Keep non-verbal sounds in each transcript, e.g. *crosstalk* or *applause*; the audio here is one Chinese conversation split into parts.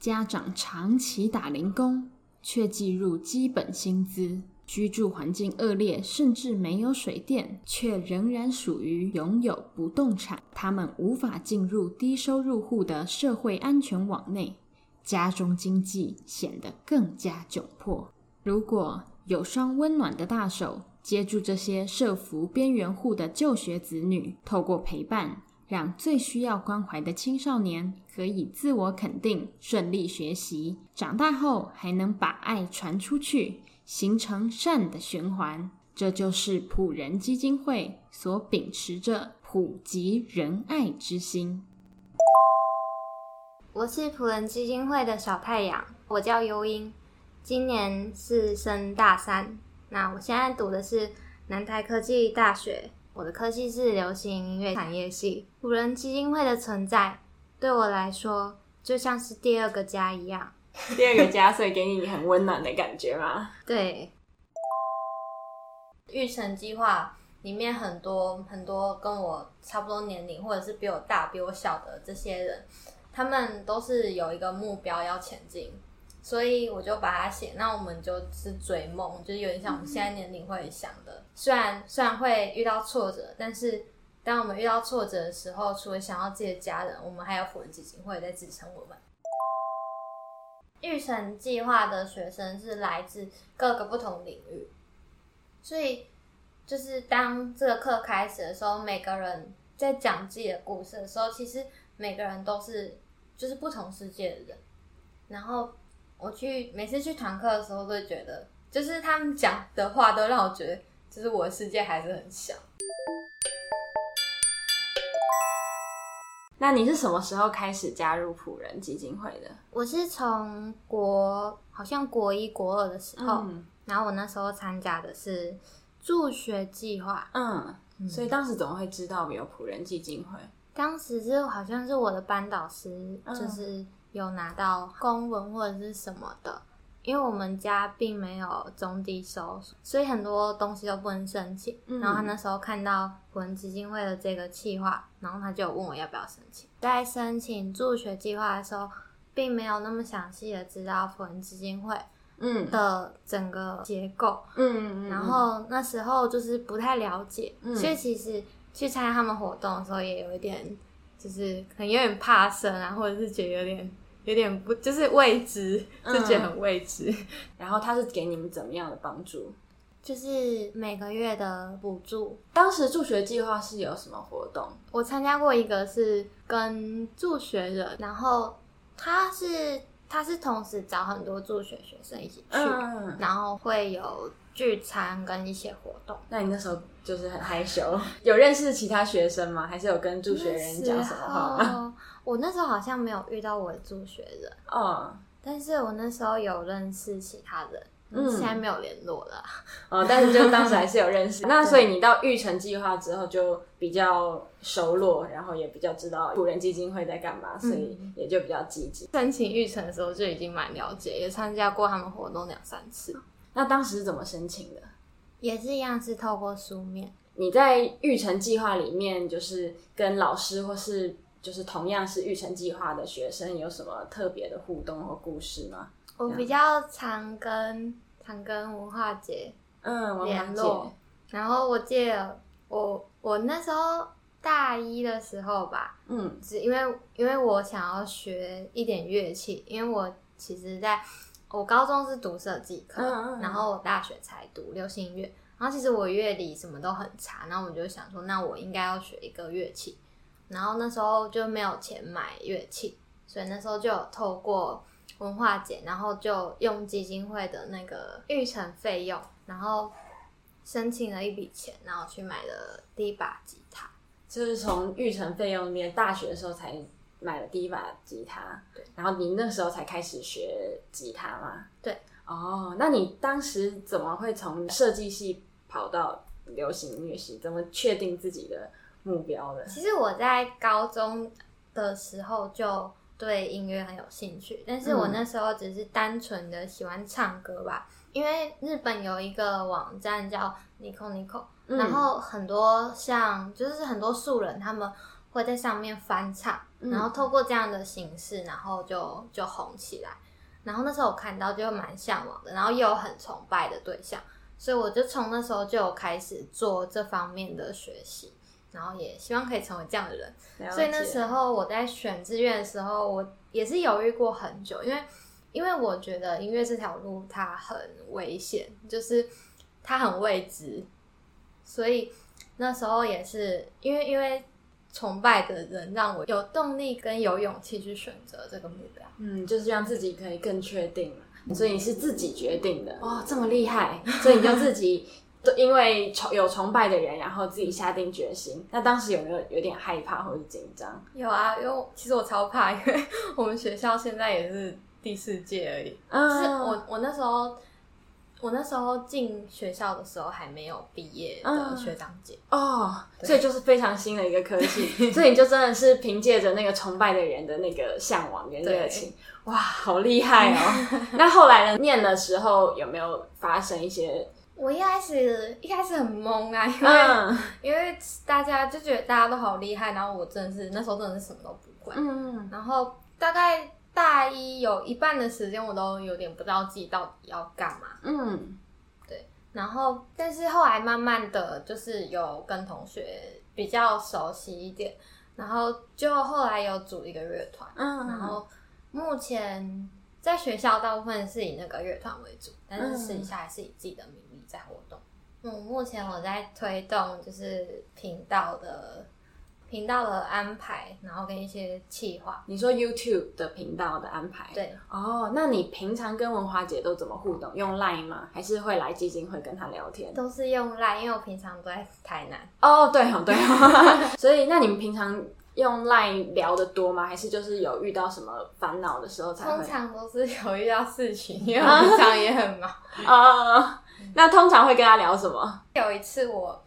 家长长期打零工，却计入基本薪资。居住环境恶劣，甚至没有水电，却仍然属于拥有不动产。他们无法进入低收入户的社会安全网内，家中经济显得更加窘迫。如果有双温暖的大手接住这些社福边缘户的就学子女，透过陪伴，让最需要关怀的青少年可以自我肯定、顺利学习，长大后还能把爱传出去。形成善的循环，这就是普仁基金会所秉持着普及仁爱之心。我是普仁基金会的小太阳，我叫优音，今年是升大三。那我现在读的是南台科技大学，我的科系是流行音乐产业系。五仁基金会的存在对我来说，就像是第二个家一样。*laughs* 第二个家，所以给你很温暖的感觉吗？*laughs* 对。育成计划里面很多很多跟我差不多年龄，或者是比我大、比我小的这些人，他们都是有一个目标要前进，所以我就把它写。那我们就是追梦，就是有点像我们现在年龄会想的。虽然虽然会遇到挫折，但是当我们遇到挫折的时候，除了想要自己的家人，我们还有朴仁基金会在支撑我们。育成计划的学生是来自各个不同领域，所以就是当这个课开始的时候，每个人在讲自己的故事的时候，其实每个人都是就是不同世界的人。然后我去每次去团课的时候，都会觉得就是他们讲的话都让我觉得，就是我的世界还是很小。那你是什么时候开始加入普仁基金会的？我是从国好像国一国二的时候，嗯、然后我那时候参加的是助学计划。嗯，嗯，所以当时怎么会知道有普仁基金会？当时是好像是我的班导师，就是有拿到公文或者是什么的。因为我们家并没有中低收，所以很多东西都不能申请。嗯、然后他那时候看到朴仁基金会的这个计划，然后他就问我要不要申请。在申请助学计划的时候，并没有那么详细的知道朴仁基金会嗯的整个结构。嗯，然后那时候就是不太了解，嗯、所以其实去参加他们活动的时候，也有一点就是可能有点怕生啊，或者是觉得有点。有点不，就是未知，就觉得很未知。嗯、*laughs* 然后他是给你们怎么样的帮助？就是每个月的补助。当时助学计划是有什么活动？我参加过一个是跟助学人，然后他是他是同时找很多助学学生一起去，嗯、然后会有聚餐跟一些活动。那你那时候就是很害羞，有认识其他学生吗？还是有跟助学人讲什么话吗？我那时候好像没有遇到我的助学人哦，但是我那时候有认识其他人，嗯，现在没有联络了。哦，但是就当时还是有认识。*laughs* 那所以你到育成计划之后就比较熟络，然后也比较知道古人基金会在干嘛，所以也就比较积极。申请育成的时候就已经蛮了解，也参加过他们活动两三次。那当时是怎么申请的？也是一样，是透过书面。你在育成计划里面，就是跟老师或是。就是同样是育成计划的学生，有什么特别的互动或故事吗？我比较常跟常跟文化节嗯联络，然后我记得我我那时候大一的时候吧，嗯，是因为因为我想要学一点乐器，因为我其实在我高中是读设计课，嗯嗯，然后我大学才读流行音乐，然后其实我乐理什么都很差，然后我就想说，那我应该要学一个乐器。然后那时候就没有钱买乐器，所以那时候就有透过文化节，然后就用基金会的那个预成费用，然后申请了一笔钱，然后去买了第一把吉他。就是从预成费用里面，大学的时候才买了第一把吉他。对。然后你那时候才开始学吉他吗？对。哦，那你当时怎么会从设计系跑到流行音乐系？怎么确定自己的？目标的。其实我在高中的时候就对音乐很有兴趣，但是我那时候只是单纯的喜欢唱歌吧。嗯、因为日本有一个网站叫 Nico Nico，、嗯、然后很多像就是很多素人他们会在上面翻唱，然后透过这样的形式，然后就就红起来。然后那时候我看到就蛮向往的，然后又有很崇拜的对象，所以我就从那时候就有开始做这方面的学习，然后也希望可以成为这样的人。所以那时候我在选志愿的时候，我也是犹豫过很久，因为因为我觉得音乐这条路它很危险，就是它很未知，所以那时候也是因为因为。崇拜的人让我有动力跟有勇气去选择这个目标，嗯，就是让自己可以更确定，所以你是自己决定的哦，这么厉害，所以你就自己因为崇有崇拜的人，然后自己下定决心。那当时有没有有点害怕或者紧张？有啊，因为其实我超怕，因为 *laughs* 我们学校现在也是第四届而已，嗯，就是我我那时候。我那时候进学校的时候还没有毕业的学长姐、嗯、哦，所以就是非常新的一个科技，*laughs* 所以你就真的是凭借着那个崇拜的人的那个向往跟热情，哇，好厉害哦！*laughs* 那后来呢？念的时候有没有发生一些？我一开始一开始很懵啊，因为、嗯、因为大家就觉得大家都好厉害，然后我真的是那时候真的是什么都不会，嗯，然后大概。大一有一半的时间，我都有点不知道自己到底要干嘛。嗯，对。然后，但是后来慢慢的就是有跟同学比较熟悉一点，然后就后来有组一个乐团。嗯，然后目前在学校大部分是以那个乐团为主，但是私底下还是以自己的名义在活动。嗯，目前我在推动就是频道的。频道的安排，然后跟一些企划。你说 YouTube 的频道的安排？对。哦，那你平常跟文华姐都怎么互动？用 Line 吗？还是会来基金会跟她聊天？都是用 Line，因为我平常都在台南。哦，对哦，对哦。*laughs* 所以，那你们平常用 Line 聊的多吗？还是就是有遇到什么烦恼的时候才会？通常都是有遇到事情，因为我平常也很忙。啊，*laughs* 那通常会跟她聊什么？有一次我。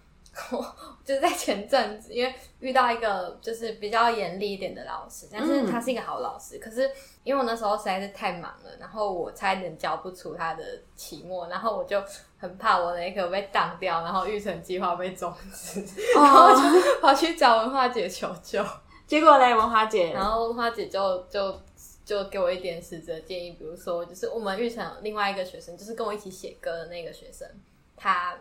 我 *laughs* 就是在前阵子，因为遇到一个就是比较严厉一点的老师，但是他是一个好老师。嗯、可是因为我那时候实在是太忙了，然后我差一点交不出他的期末，然后我就很怕我那一科被挡掉，然后育成计划被终止，哦、然后就跑去找文化姐求救。*laughs* 结果嘞，文化姐，然后文化姐就就就给我一点实质建议，比如说就是我们育成另外一个学生，就是跟我一起写歌的那个学生，他。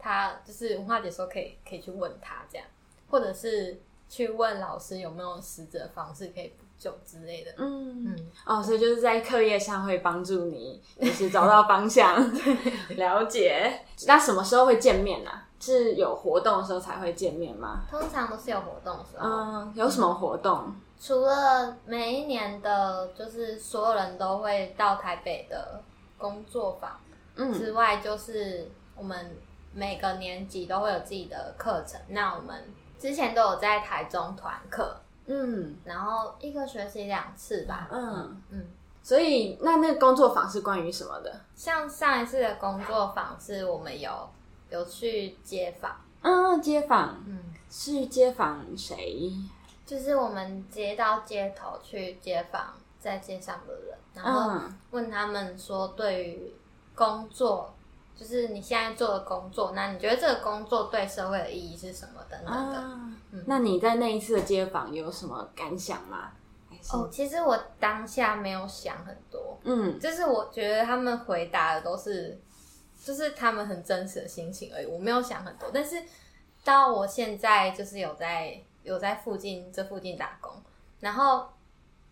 他就是文化解说可以可以去问他这样，或者是去问老师有没有实质的方式可以补救之类的。嗯嗯哦，所以就是在课业上会帮助你，就是找到方向。*laughs* 了解。那什么时候会见面呢、啊？是有活动的时候才会见面吗？通常都是有活动的时候。嗯，有什么活动？嗯、除了每一年的，就是所有人都会到台北的工作坊之外，就是我们。每个年级都会有自己的课程，那我们之前都有在台中团课，嗯，然后一个学期两次吧，嗯。嗯，嗯，所以那那个工作坊是关于什么的？像上一次的工作坊是我们有有去街访，嗯，街访，嗯，是街访谁？就是我们接到街头去街访在街上的人，然后问他们说对于工作。就是你现在做的工作，那你觉得这个工作对社会的意义是什么？等等的。啊嗯、那你在那一次的街访有什么感想吗？哦，其实我当下没有想很多，嗯，就是我觉得他们回答的都是，就是他们很真实的心情而已，我没有想很多。但是到我现在就是有在有在附近这附近打工，然后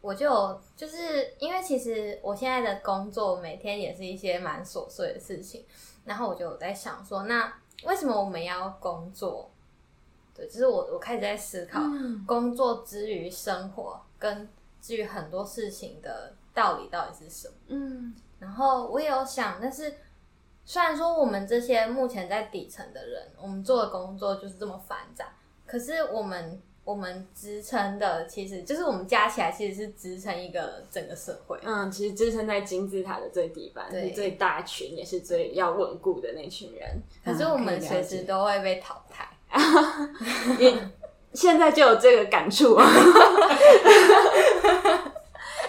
我就就是因为其实我现在的工作每天也是一些蛮琐碎的事情。然后我就在想说，那为什么我们要工作？对，就是我我开始在思考，工作之于生活跟至于很多事情的道理到底是什么？嗯，然后我也有想，但是虽然说我们这些目前在底层的人，我们做的工作就是这么繁杂，可是我们。我们支撑的其实就是我们加起来其实是支撑一个整个社会。嗯，其实支撑在金字塔的最底端，最大群，也是最要稳固的那群人。可是我们随时都会被淘汰。*laughs* 你现在就有这个感触啊！*laughs*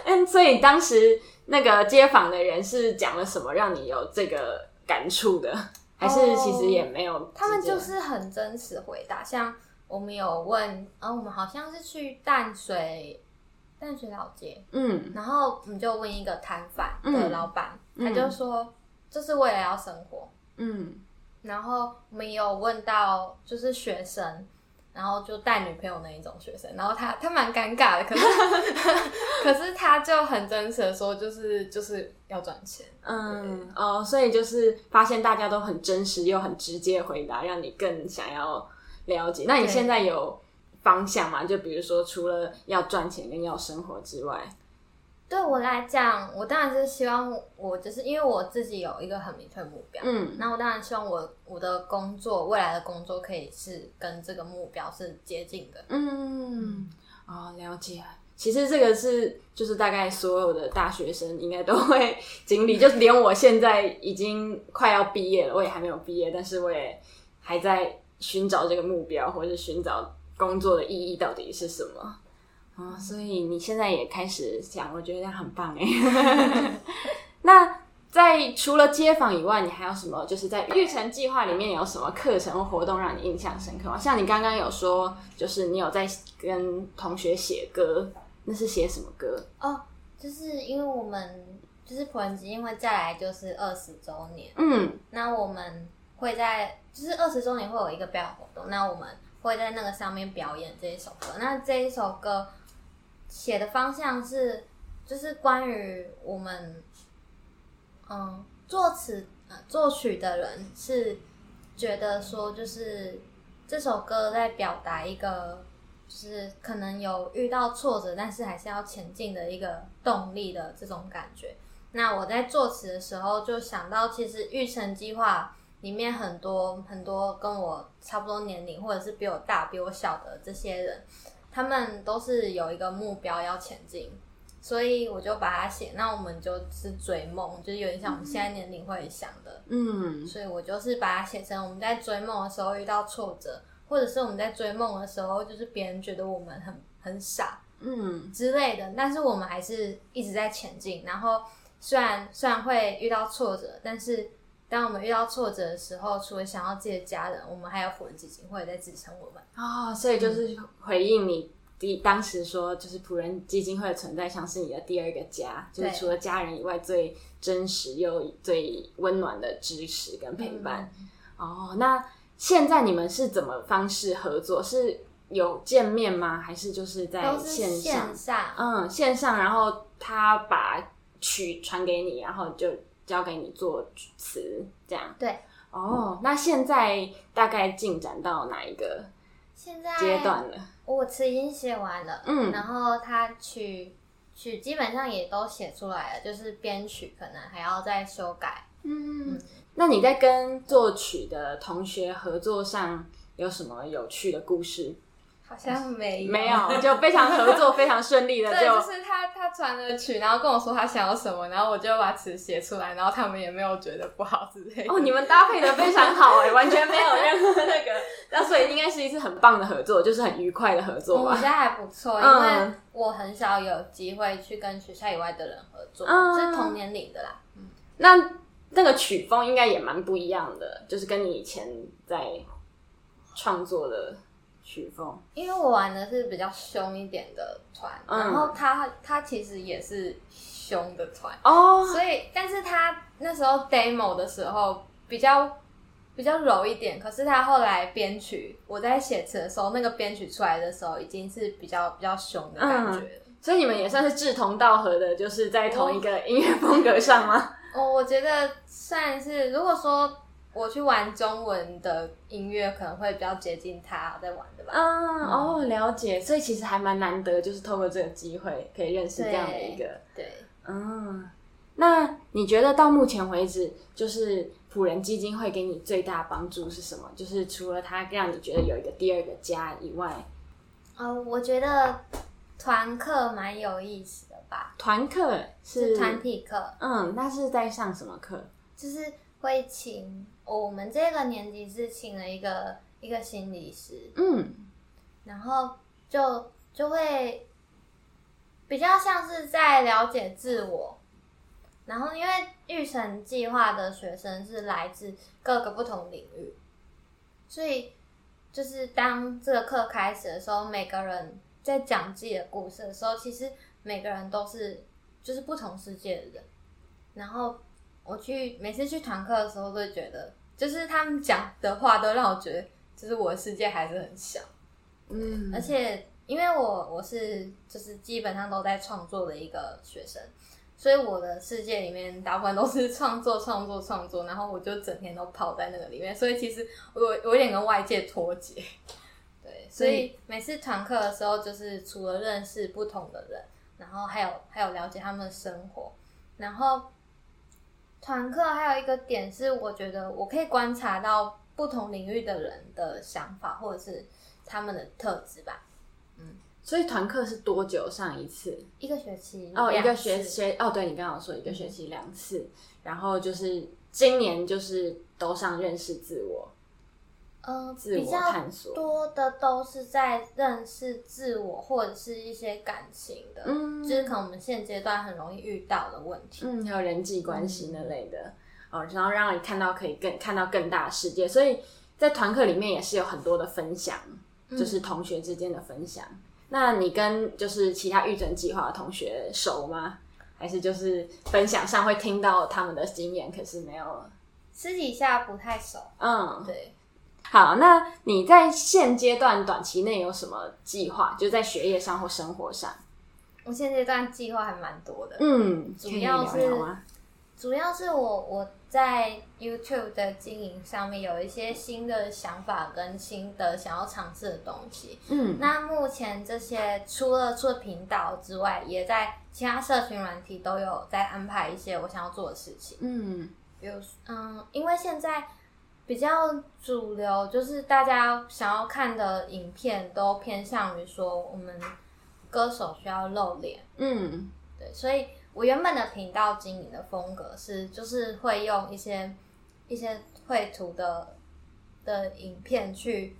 嗯，所以当时那个街访的人是讲了什么，让你有这个感触的？还是其实也没有？他们就是很真实回答，像。我们有问，啊，我们好像是去淡水淡水老街，嗯，然后我们就问一个摊贩的老板，嗯、他就。说这是为了要生活，嗯，然后我们也有问到就是学生。然后就带女朋友那一种学生，然后他他蛮尴尬的，可是 *laughs* 可是他就很真实的说，就是就是要赚钱，嗯哦，所以就是发现大家都很真实又很直接的回答，让你更想要了解。那你现在有方向吗？就比如说，除了要赚钱跟要生活之外。对我来讲，我当然是希望我就是因为我自己有一个很明确目标，嗯，那我当然希望我我的工作未来的工作可以是跟这个目标是接近的，嗯，哦，了解。其实这个是就是大概所有的大学生应该都会经历，*laughs* 就是连我现在已经快要毕业了，我也还没有毕业，但是我也还在寻找这个目标，或者是寻找工作的意义到底是什么。哦，所以你现在也开始想，我觉得这样很棒哎。*laughs* 那在除了街访以外，你还有什么？就是在育成计划里面有什么课程或活动让你印象深刻吗？像你刚刚有说，就是你有在跟同学写歌，那是写什么歌？哦，就是因为我们就是普恩吉，因为再来就是二十周年，嗯，那我们会在就是二十周年会有一个表演活动，那我们会在那个上面表演这一首歌。那这一首歌。写的方向是，就是关于我们，嗯，作词、呃、作曲的人是觉得说，就是这首歌在表达一个，就是可能有遇到挫折，但是还是要前进的一个动力的这种感觉。那我在作词的时候就想到，其实育成计划里面很多很多跟我差不多年龄，或者是比我大、比我小的这些人。他们都是有一个目标要前进，所以我就把它写。那我们就是追梦，就是有点像我们现在年龄会想的，嗯。所以我就是把它写成我们在追梦的时候遇到挫折，或者是我们在追梦的时候，就是别人觉得我们很很傻，嗯之类的。但是我们还是一直在前进。然后虽然虽然会遇到挫折，但是当我们遇到挫折的时候，除了想要自己的家人，我们还有朴人基金会在支撑我们。啊、哦，所以就是回应你第当时说，就是仆人基金会的存在像是你的第二个家，就是除了家人以外最真实又最温暖的支持跟陪伴。嗯、哦，那现在你们是怎么方式合作？是有见面吗？还是就是在线上？线上，嗯，线上，然后他把曲传给你，然后就交给你作词，这样。对。哦，那现在大概进展到哪一个？现在阶段了，我词已经写完了，嗯，然后他曲曲基本上也都写出来了，就是编曲可能还要再修改。嗯，嗯，那你在跟作曲的同学合作上有什么有趣的故事？好像没有，没有，就非常合作，非常顺利的。*laughs* 对，就是他他传了曲，然后跟我说他想要什么，然后我就把词写出来，然后他们也没有觉得不好之类的。哦，你们搭配的非常好哎，*laughs* 完全没有任何那个，那所以应该是一次很棒的合作，就是很愉快的合作吧。我觉得还不错，因为我很少有机会去跟学校以外的人合作，嗯、是同年龄的啦。嗯，那那个曲风应该也蛮不一样的，就是跟你以前在创作的。曲风，因为我玩的是比较凶一点的团，嗯、然后他他其实也是凶的团。哦，所以但是他那时候 demo 的时候比较比较柔一点，可是他后来编曲，我在写词的时候，那个编曲出来的时候已经是比较比较凶的感觉、嗯、所以你们也算是志同道合的，就是在同一个音乐风格上吗？哦，我觉得算是，如果说。我去玩中文的音乐，可能会比较接近他在玩的吧。嗯，哦，了解。所以其实还蛮难得，就是透过这个机会可以认识这样的一个。对。对嗯，那你觉得到目前为止，就是普仁基金会给你最大帮助是什么？就是除了他让你觉得有一个第二个家以外，哦，我觉得团课蛮有意思的吧。团课是团体课。嗯，那是在上什么课？就是会请。我们这个年级是请了一个一个心理师，嗯，然后就就会比较像是在了解自我，然后因为育成计划的学生是来自各个不同领域，所以就是当这个课开始的时候，每个人在讲自己的故事的时候，其实每个人都是就是不同世界的人。然后我去每次去团课的时候，都会觉得，就是他们讲的话都让我觉得，就是我的世界还是很小。嗯，而且因为我我是就是基本上都在创作的一个学生。所以我的世界里面大部分都是创作、创作、创作，然后我就整天都泡在那个里面，所以其实我我有点跟外界脱节。对，所以每次团课的时候，就是除了认识不同的人，然后还有还有了解他们的生活，然后团课还有一个点是，我觉得我可以观察到不同领域的人的想法，或者是他们的特质吧。嗯。所以团课是多久上一次？一个学期哦，一个学学哦，对，你刚刚说一个学期两次，嗯，然后就是今年就是都上认识自我，嗯，自我探索多的都是在认识自我或者是一些感情的，嗯，就是可能我们现阶段很容易遇到的问题，嗯，还有人际关系那类的，嗯，哦，然后让你看到可以更看到更大的世界，所以在团课里面也是有很多的分享，就是同学之间的分享。嗯那你跟就是其他预诊计划的同学熟吗？还是就是分享上会听到他们的经验，可是没有私底下不太熟。嗯，对。好，那你在现阶段短期内有什么计划？就在学业上或生活上？我现阶段计划还蛮多的。嗯，主要是主要是我我。在 YouTube 的经营上面有一些新的想法跟新的想要尝试的东西。嗯，那目前这些除了除了频道之外，也在其他社群软体都有在安排一些我想要做的事情。嗯，比如嗯，因为现在比较主流，就是大家想要看的影片都偏向于说我们歌手需要露脸。嗯，对，所以。我原本的频道经营的风格是，就是会用一些一些绘图的的影片去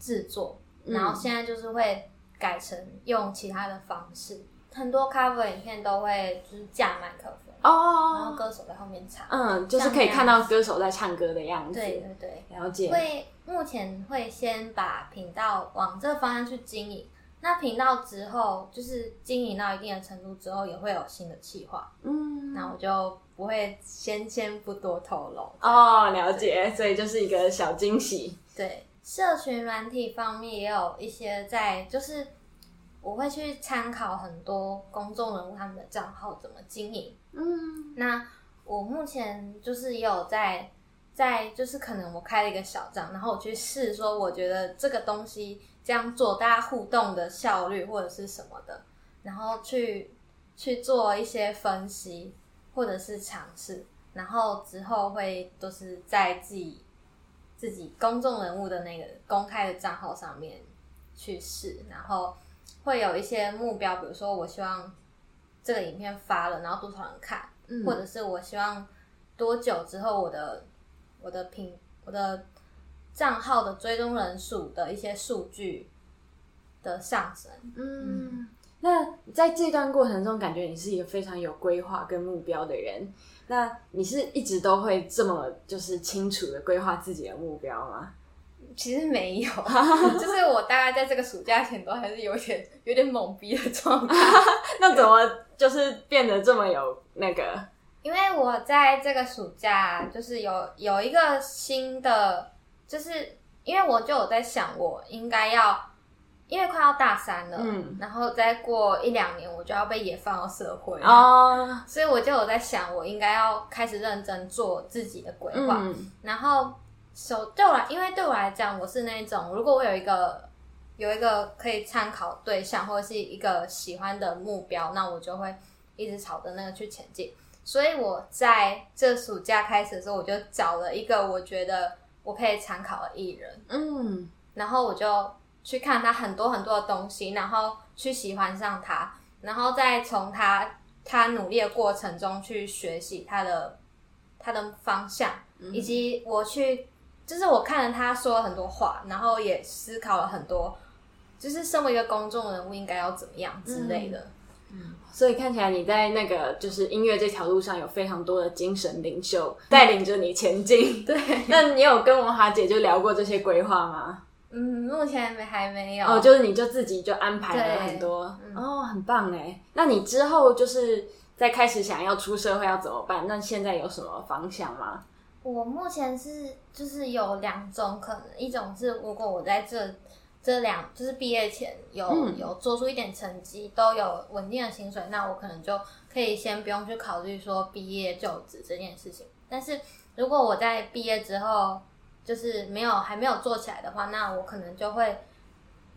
制作，嗯，然后现在就是会改成用其他的方式，很多 cover 影片都会就是架麦克风哦，然后歌手在后面唱，嗯，就是可以看到歌手在唱歌的样子，对对对，了解。会目前会先把频道往这个方向去经营。那频道之后，就是经营到一定的程度之后，也会有新的计划。嗯，那我就不会先先不多透露。哦，了解，所以就是一个小惊喜。对，社群软体方面也有一些在，就是我会去参考很多公众人物他们的账号怎么经营。嗯，那我目前就是也有在在，就是可能我开了一个小账，然后我去试说，我觉得这个东西。这样做，大家互动的效率或者是什么的，然后去去做一些分析或者是尝试，然后之后会都是在自己自己公众人物的那个公开的账号上面去试，然后会有一些目标，比如说我希望这个影片发了，然后多少人看，嗯，或者是我希望多久之后我的我的评我的。账号的追踪人数的一些数据的上升，嗯，那在这段过程中，感觉你是一个非常有规划跟目标的人。那你是一直都会这么就是清楚的规划自己的目标吗？其实没有，*laughs* 就是我大概在这个暑假前都还是有点 *laughs* 有点懵逼的状态。*laughs* 那怎么就是变得这么有那个？因为我在这个暑假就是有有一个新的。就是因为我就有在想，我应该要，因为快要大三了，嗯，然后再过一两年我就要被野放到社会哦，所以我就有在想，我应该要开始认真做自己的规划。嗯，然后手对我来，因为对我来讲，我是那种如果我有一个有一个可以参考对象或者是一个喜欢的目标，那我就会一直朝着那个去前进。所以我在这暑假开始的时候，我就找了一个我觉得。我可以参考的艺人，嗯，然后我就去看他很多很多的东西，然后去喜欢上他，然后再从他他努力的过程中去学习他的他的方向，嗯，以及我去，就是我看了他说了很多话，然后也思考了很多，就是身为一个公众人物应该要怎么样之类的。嗯嗯，所以看起来你在那个就是音乐这条路上有非常多的精神领袖带领着你前进。对，*laughs* 那你有跟文华姐就聊过这些规划吗？嗯，目前没还没有。哦，就是你就自己就安排了很多，嗯、哦，很棒哎。那你之后就是在开始想要出社会要怎么办？那现在有什么方向吗？我目前是就是有两种可能，一种是如果我在这这两就是毕业前有、嗯、有做出一点成绩，都有稳定的薪水，那我可能就可以先不用去考虑说毕业就职这件事情。但是如果我在毕业之后就是没有还没有做起来的话，那我可能就会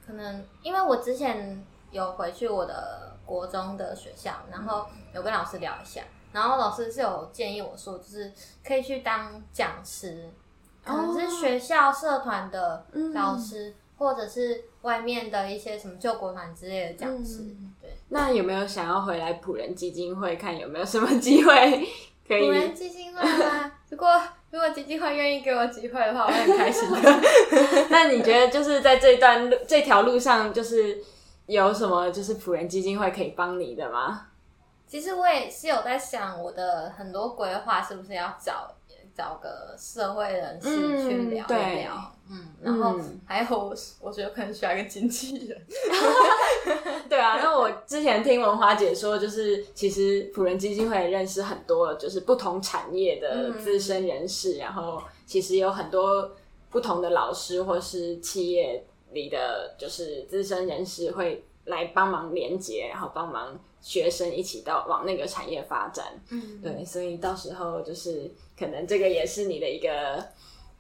可能因为我之前有回去我的国中的学校，然后有跟老师聊一下。然后老师是有建议我说，就是可以去当讲师，可能是学校社团的老师，哦嗯、或者是外面的一些什么救国团之类的讲师。嗯、对，那有没有想要回来普仁基金会看有没有什么机会可以？普仁基金会吗？如果如果基金会愿意给我机会的话，我会很开心的。*laughs* 那你觉得就是在这段路这条路上，就是有什么就是普仁基金会可以帮你的吗？其实我也是有在想，我的很多规划是不是要找找个社会人士去聊一聊，嗯，嗯，然后还有我，我觉得可能需要一个经纪人。*laughs* 对啊，那我之前听文华姐说，就是其实普仁基金会认识很多就是不同产业的资深人士，嗯、然后其实有很多不同的老师或是企业里的就是资深人士会来帮忙连接，然后帮忙。学生一起到往那个产业发展，嗯，对，所以到时候就是可能这个也是你的一个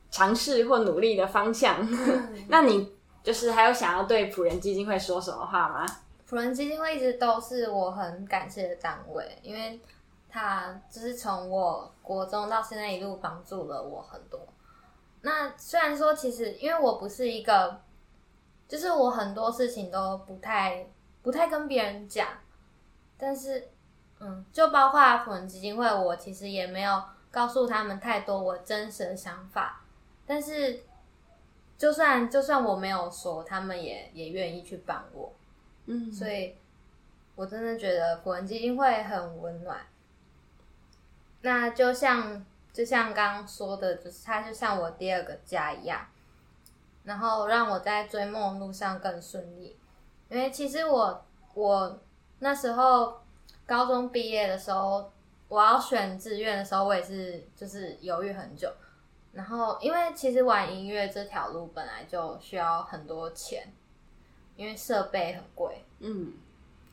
尝试或努力的方向。嗯、*laughs* 那你就是还有想要对普仁基金会说什么话吗？普仁基金会一直都是我很感谢的单位，因为他就是从我国中到现在一路帮助了我很多。那虽然说其实因为我不是一个，就是我很多事情都不太不太跟别人讲。但是，嗯，就包括普仁基金会，我其实也没有告诉他们太多我真实的想法。但是，就算就算我没有说，他们也也愿意去帮我。嗯，所以我真的觉得普文基金会很温暖。那就像就像刚刚说的，就是它就像我第二个家一样，然后让我在追梦路上更顺利。因为其实我我。那时候高中毕业的时候，我要选志愿的时候，我也是就是犹豫很久。然后因为其实玩音乐这条路本来就需要很多钱，因为设备很贵，嗯，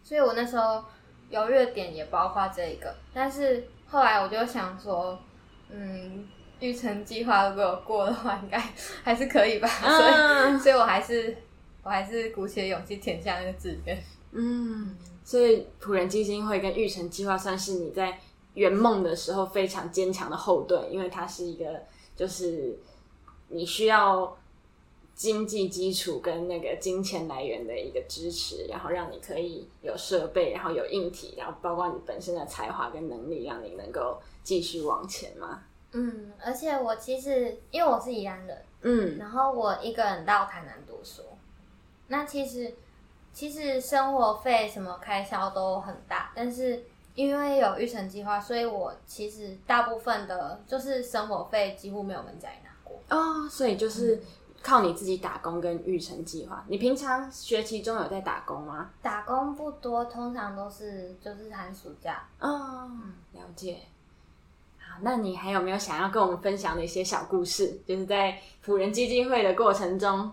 所以我那时候犹豫的点也包括这个。但是后来我就想说，嗯，育成计划如果有过的话，应该还是可以吧。所以，嗯、所以我还是我还是鼓起勇气填下那个志愿，嗯。所以，普仁基金会跟育成计划算是你在圆梦的时候非常坚强的后盾，因为它是一个就是你需要经济基础跟那个金钱来源的一个支持，然后让你可以有设备，然后有硬体，然后包括你本身的才华跟能力，让你能够继续往前嘛。嗯，而且我其实因为我是宜兰人，嗯，然后我一个人到台南读书，那其实。其实生活费什么开销都很大，但是因为有育成计划，所以我其实大部分的就是生活费几乎没有跟家里拿过哦。所以就是靠你自己打工跟育成计划。你平常学期中有在打工吗？打工不多，通常都是就是寒暑假。哦，了解。那你还有没有想要跟我们分享的一些小故事？就是在普仁基金会的过程中。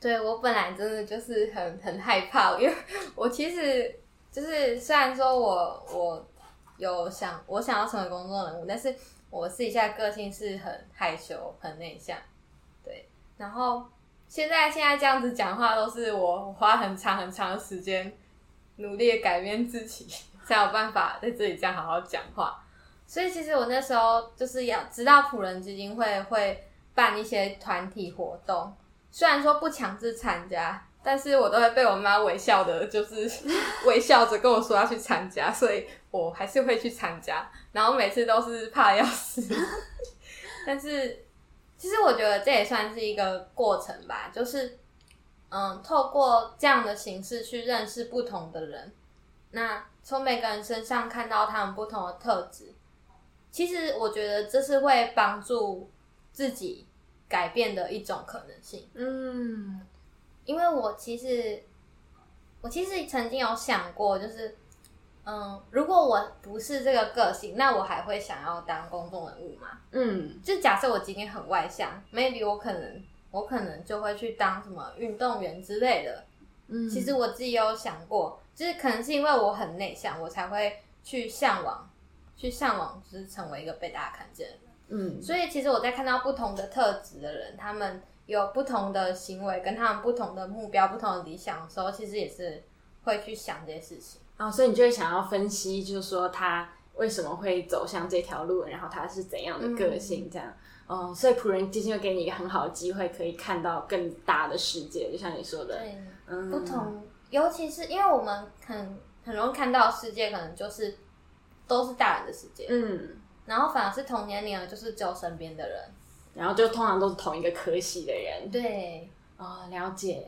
对，我本来真的就是很很害怕，因为我其实就是虽然说我我有想我想要成为公众人物，但是我私底下个性是很害羞、很内向。对，然后现在现在这样子讲话，都是我花很长很长的时间努力的改变自己，才有办法在这里这样好好讲话。所以其实我那时候就是要知道普仁基金会会办一些团体活动。虽然说不强制参加，但是我都会被我妈微笑的，就是 *laughs* 微笑着跟我说要去参加，所以我还是会去参加。然后每次都是怕要死，*laughs* 但是其实我觉得这也算是一个过程吧，就是嗯，透过这样的形式去认识不同的人，那从每个人身上看到他们不同的特质，其实我觉得这是会帮助自己。改变的一种可能性。嗯，因为我其实我其实曾经有想过，就是嗯，如果我不是这个个性，那我还会想要当公众人物吗？嗯，就假设我今天很外向，maybe 我可能我可能就会去当什么运动员之类的。嗯，其实我自己有想过，就是可能是因为我很内向，我才会去向往，去向往，就是成为一个被大家看见的人。嗯，所以其实我在看到不同的特质的人，他们有不同的行为，跟他们不同的目标、不同的理想的时候，其实也是会去想这些事情。啊、哦，所以你就会想要分析，就是说他为什么会走向这条路，然后他是怎样的个性，这样。哦、嗯，所以仆人基金会给你一个很好的机会，可以看到更大的世界，就像你说的。对。嗯、不同，尤其是因为我们很很容易看到世界，可能就是都是大人的世界，嗯，然后反而是同年龄的，就是只有身边的人，然后就通常都是同一个科系的人，对，哦，了解。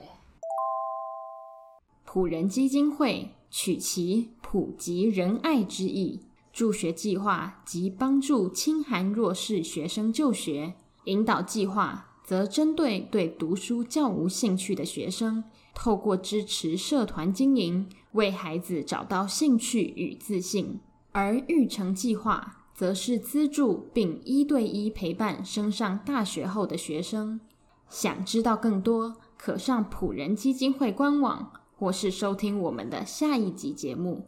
普仁基金会取其普及仁爱之意，助学计划及帮助清寒弱势学生就学，引导计划则针对对读书较无兴趣的学生。透过支持社团经营，为孩子找到兴趣与自信；而育成计划则是资助并一对一陪伴升上大学后的学生。想知道更多，可上普仁基金会官网，或是收听我们的下一集节目。